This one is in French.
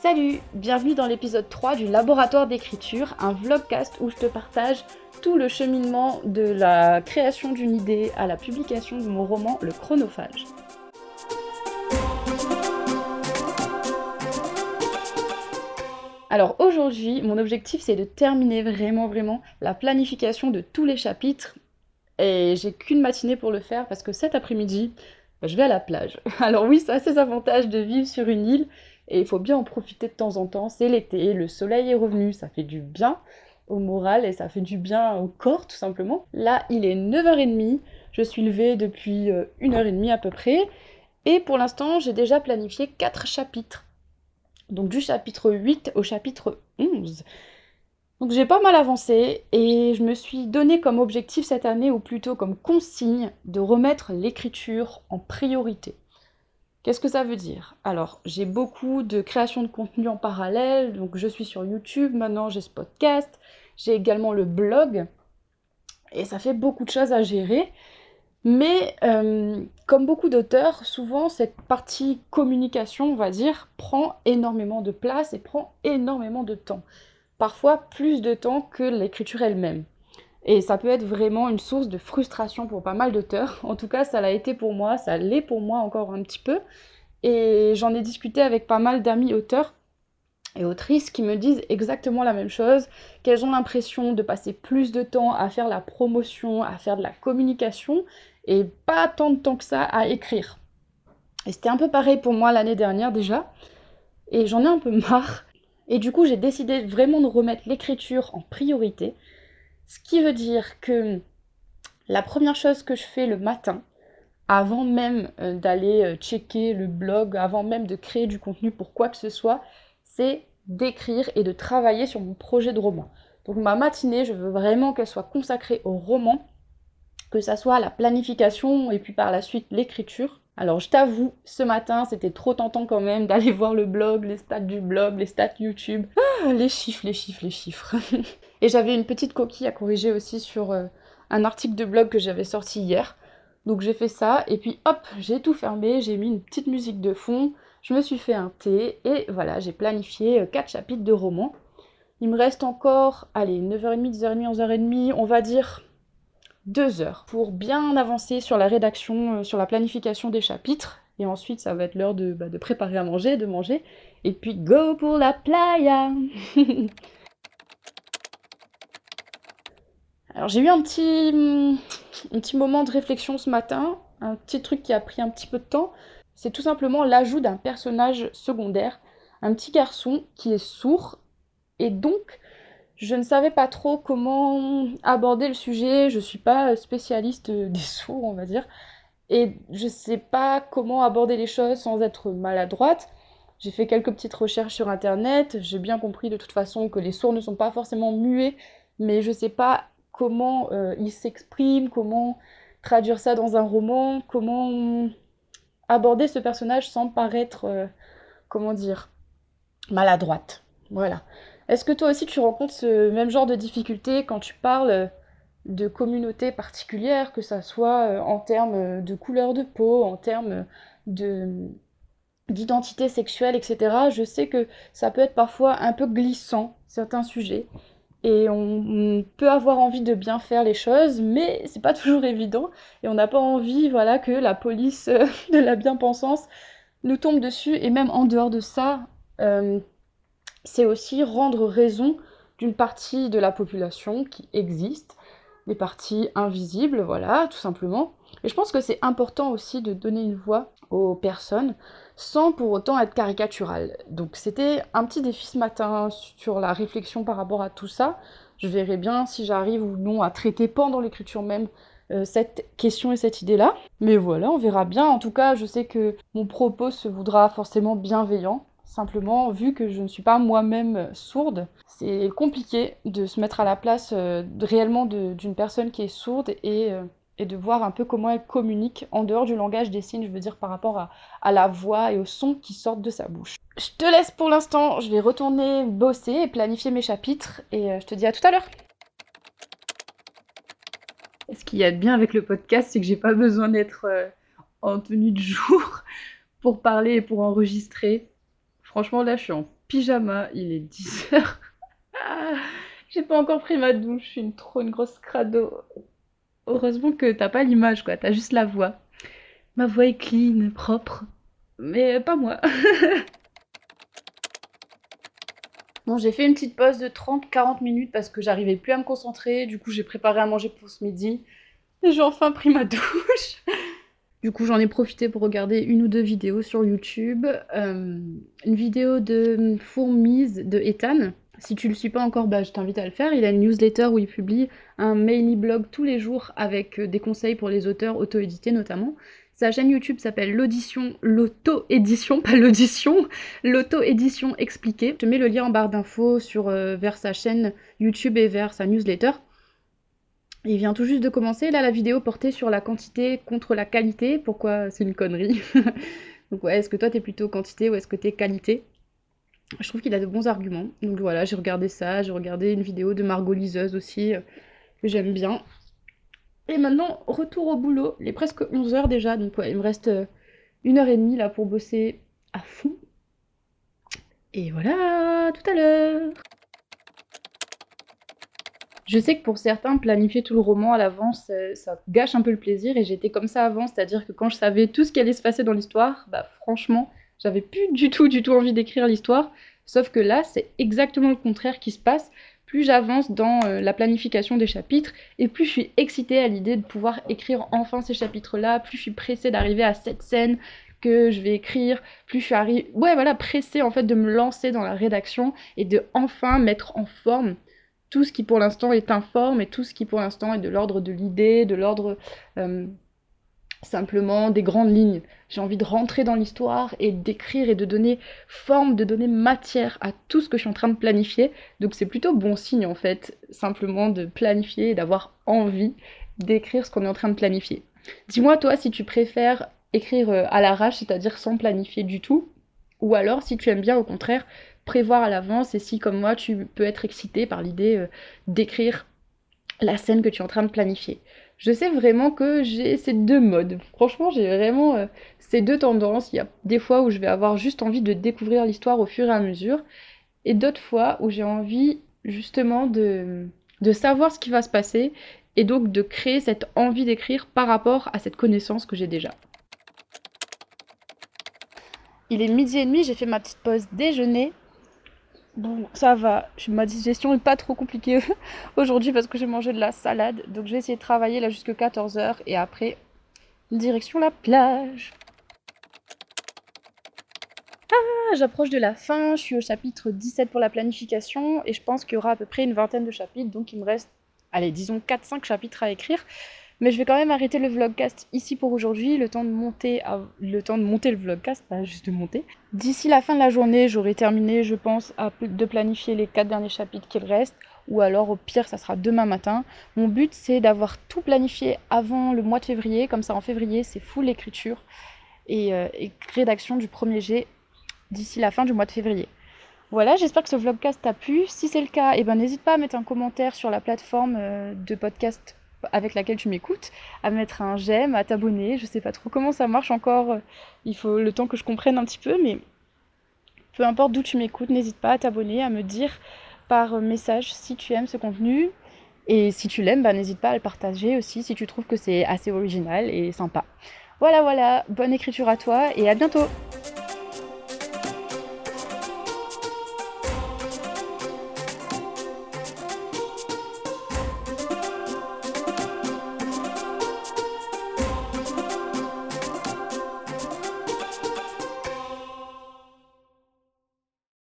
Salut, bienvenue dans l'épisode 3 du Laboratoire d'écriture, un vlogcast où je te partage tout le cheminement de la création d'une idée à la publication de mon roman Le Chronophage. Alors aujourd'hui, mon objectif c'est de terminer vraiment vraiment la planification de tous les chapitres et j'ai qu'une matinée pour le faire parce que cet après-midi, bah, je vais à la plage. Alors oui, ça a ses de vivre sur une île et il faut bien en profiter de temps en temps. C'est l'été, le soleil est revenu, ça fait du bien au moral et ça fait du bien au corps tout simplement. Là, il est 9h30, je suis levée depuis 1h30 euh, à peu près et pour l'instant, j'ai déjà planifié 4 chapitres. Donc du chapitre 8 au chapitre 11. Donc j'ai pas mal avancé et je me suis donné comme objectif cette année, ou plutôt comme consigne, de remettre l'écriture en priorité. Qu'est-ce que ça veut dire? Alors, j'ai beaucoup de création de contenu en parallèle, donc je suis sur YouTube, maintenant j'ai ce podcast, j'ai également le blog, et ça fait beaucoup de choses à gérer. Mais euh, comme beaucoup d'auteurs, souvent cette partie communication, on va dire, prend énormément de place et prend énormément de temps. Parfois plus de temps que l'écriture elle-même. Et ça peut être vraiment une source de frustration pour pas mal d'auteurs. En tout cas, ça l'a été pour moi, ça l'est pour moi encore un petit peu. Et j'en ai discuté avec pas mal d'amis auteurs et autrices qui me disent exactement la même chose, qu'elles ont l'impression de passer plus de temps à faire la promotion, à faire de la communication, et pas tant de temps que ça à écrire. Et c'était un peu pareil pour moi l'année dernière déjà, et j'en ai un peu marre. Et du coup, j'ai décidé vraiment de remettre l'écriture en priorité, ce qui veut dire que la première chose que je fais le matin, avant même euh, d'aller euh, checker le blog, avant même de créer du contenu pour quoi que ce soit, c'est d'écrire et de travailler sur mon projet de roman. Donc ma matinée, je veux vraiment qu'elle soit consacrée au roman, que ça soit la planification et puis par la suite l'écriture. Alors je t'avoue, ce matin, c'était trop tentant quand même d'aller voir le blog, les stats du blog, les stats YouTube. Ah, les chiffres, les chiffres, les chiffres. et j'avais une petite coquille à corriger aussi sur euh, un article de blog que j'avais sorti hier. Donc j'ai fait ça et puis hop, j'ai tout fermé, j'ai mis une petite musique de fond, je me suis fait un thé et voilà, j'ai planifié 4 euh, chapitres de roman. Il me reste encore, allez, 9h30, 10h30, 11h30, on va dire 2 heures pour bien avancer sur la rédaction, euh, sur la planification des chapitres. Et ensuite, ça va être l'heure de, bah, de préparer à manger, de manger. Et puis, go pour la playa Alors, j'ai eu un petit, un petit moment de réflexion ce matin, un petit truc qui a pris un petit peu de temps. C'est tout simplement l'ajout d'un personnage secondaire, un petit garçon qui est sourd, et donc je ne savais pas trop comment aborder le sujet, je suis pas spécialiste des sourds, on va dire, et je sais pas comment aborder les choses sans être maladroite. J'ai fait quelques petites recherches sur internet, j'ai bien compris de toute façon que les sourds ne sont pas forcément muets, mais je sais pas comment euh, ils s'expriment, comment traduire ça dans un roman, comment aborder ce personnage sans paraître, euh, comment dire, maladroite. Voilà. Est-ce que toi aussi tu rencontres ce même genre de difficulté quand tu parles de communautés particulières, que ça soit euh, en termes de couleur de peau, en termes de d'identité sexuelle, etc. Je sais que ça peut être parfois un peu glissant, certains sujets et on, peut avoir envie de bien faire les choses, mais c'est pas toujours évident et on n'a pas envie, voilà, que la police euh, de la bien-pensance nous tombe dessus et même en dehors de ça, euh, c'est aussi rendre raison d'une partie de la population qui existe, des parties invisibles, voilà, tout simplement. Et je pense que c'est important aussi de donner une voix aux personnes sans pour autant être caricatural. Donc c'était un petit défi ce matin sur la réflexion par rapport à tout ça. Je verrai bien si j'arrive ou non à traiter pendant l'écriture même euh, cette question et cette idée-là. Mais voilà, on verra bien. En tout cas, je sais que mon propos se voudra forcément bienveillant. Simplement, vu que je ne suis pas moi-même sourde, c'est compliqué de se mettre à la place euh, réellement d'une personne qui est sourde et euh, et de voir un peu comment elle communique en dehors du langage des signes, je veux dire par rapport à, la voix et aux sons qui sortent de sa bouche. Je te laisse pour l'instant, je vais retourner bosser et planifier mes chapitres et euh, je te dis à tout à l'heure. Ce qu'il y a de bien avec le podcast, c'est que j'ai pas besoin d'être euh, en tenue de jour pour parler et pour enregistrer. Franchement, là, je suis en pyjama, il est 10h. Ah, j'ai pas encore pris ma douche, je suis une, trop une grosse crado. Heureusement que t'as pas l'image, quoi, t'as juste la voix. Ma voix est clean, propre, mais pas moi. Bon, j'ai fait une petite pause de 30-40 minutes parce que j'arrivais plus à me concentrer. Du coup, j'ai préparé à manger pour ce midi. Et j'ai enfin pris ma douche. Du coup, j'en ai profité pour regarder une ou deux vidéos sur YouTube. Euh, une vidéo de Fourmise de Ethan. Si tu le suis pas encore, bah, je t'invite à le faire. Il a une newsletter où il publie un maily blog tous les jours avec euh, des conseils pour les auteurs auto-édités notamment. Sa chaîne YouTube s'appelle l'audition, l'auto-édition, pas l'audition, l'auto-édition expliquée. Je te mets le lien en barre d'infos euh, vers sa chaîne YouTube et vers sa newsletter. Il vient tout juste de commencer. Là, la vidéo portait sur la quantité contre la qualité. Pourquoi c'est une connerie? Donc ouais, est-ce que toi t'es plutôt quantité ou est-ce que t'es qualité? Je trouve qu'il a de bons arguments. Donc voilà, j'ai regardé ça. J'ai regardé une vidéo de Margot Liseuse aussi euh, que j'aime bien. Et maintenant, retour au boulot. Il est presque 11h déjà, donc il me reste euh, une heure et demie là pour bosser à fond. Et voilà, tout à l'heure. Je sais que pour certains, planifier tout le roman à l'avance, euh, ça gâche un peu le plaisir. Et j'étais comme ça avant, c'est-à-dire que quand je savais tout ce qui allait se passer dans l'histoire, bah franchement, j'avais plus du tout, du tout envie d'écrire l'histoire. Sauf que là, c'est exactement le contraire qui se passe plus j'avance dans euh, la planification des chapitres et plus je suis excitée à l'idée de pouvoir écrire enfin ces chapitres-là, plus je suis pressée d'arriver à cette scène que je vais écrire, plus je suis ouais voilà pressée en fait de me lancer dans la rédaction et de enfin mettre en forme tout ce qui pour l'instant est informe et tout ce qui pour l'instant est de l'ordre de l'idée, de l'ordre euh, simplement des grandes lignes. J'ai envie de rentrer dans l'histoire et d'écrire et de donner forme, de donner matière à tout ce que je suis en train de planifier. Donc c'est plutôt bon signe en fait, simplement de planifier et d'avoir envie d'écrire ce qu'on est en train de planifier. Dis-moi toi si tu préfères écrire euh, à l'arrache, c'est-à-dire sans planifier du tout, ou alors si tu aimes bien au contraire prévoir à l'avance et si comme moi tu peux être excité par l'idée euh, d'écrire la scène que tu es en train de planifier je sais vraiment que j'ai ces deux modes. Franchement, j'ai vraiment euh, ces deux tendances. Il y a des fois où je vais avoir juste envie de découvrir l'histoire au fur et à mesure, et d'autres fois où j'ai envie justement de, de savoir ce qui va se passer, et donc de créer cette envie d'écrire par rapport à cette connaissance que j'ai déjà. Il est midi et demi, j'ai fait ma petite pause déjeuner. Bon, ça va. Ma digestion n'est pas trop compliquée aujourd'hui parce que j'ai mangé de la salade. Donc je vais essayer de travailler là jusqu'à 14h et après, direction la plage. Ah, j'approche de la fin. Je suis au chapitre 17 pour la planification et je pense qu'il y aura à peu près une vingtaine de chapitres. Donc il me reste, allez, disons 4-5 chapitres à écrire. Mais je vais quand même arrêter le vlogcast ici pour aujourd'hui, le temps de monter, le temps de monter le vlogcast, pas juste de monter. D'ici la fin de la journée, j'aurai terminé, je pense, de planifier les quatre derniers chapitres qu'il reste, ou alors au pire, ça sera demain matin. Mon but, c'est d'avoir tout planifié avant le mois de février, comme ça en février, c'est full écriture et, euh, rédaction du premier G d'ici la fin du mois de février. Voilà, j'espère que ce vlogcast t'a plu. Si c'est le cas, eh ben, n'hésite pas à mettre un commentaire sur la plateforme euh, de podcast avec laquelle tu m'écoutes, à mettre un j'aime, à t'abonner. Je sais pas trop comment ça marche encore. Il faut le temps que je comprenne un petit peu, mais peu importe d'où tu m'écoutes, n'hésite pas à t'abonner, à me dire par message si tu aimes ce contenu. Et si tu l'aimes, bah, n'hésite pas à le partager aussi si tu trouves que c'est assez original et sympa. Voilà, voilà, bonne écriture à toi et à bientôt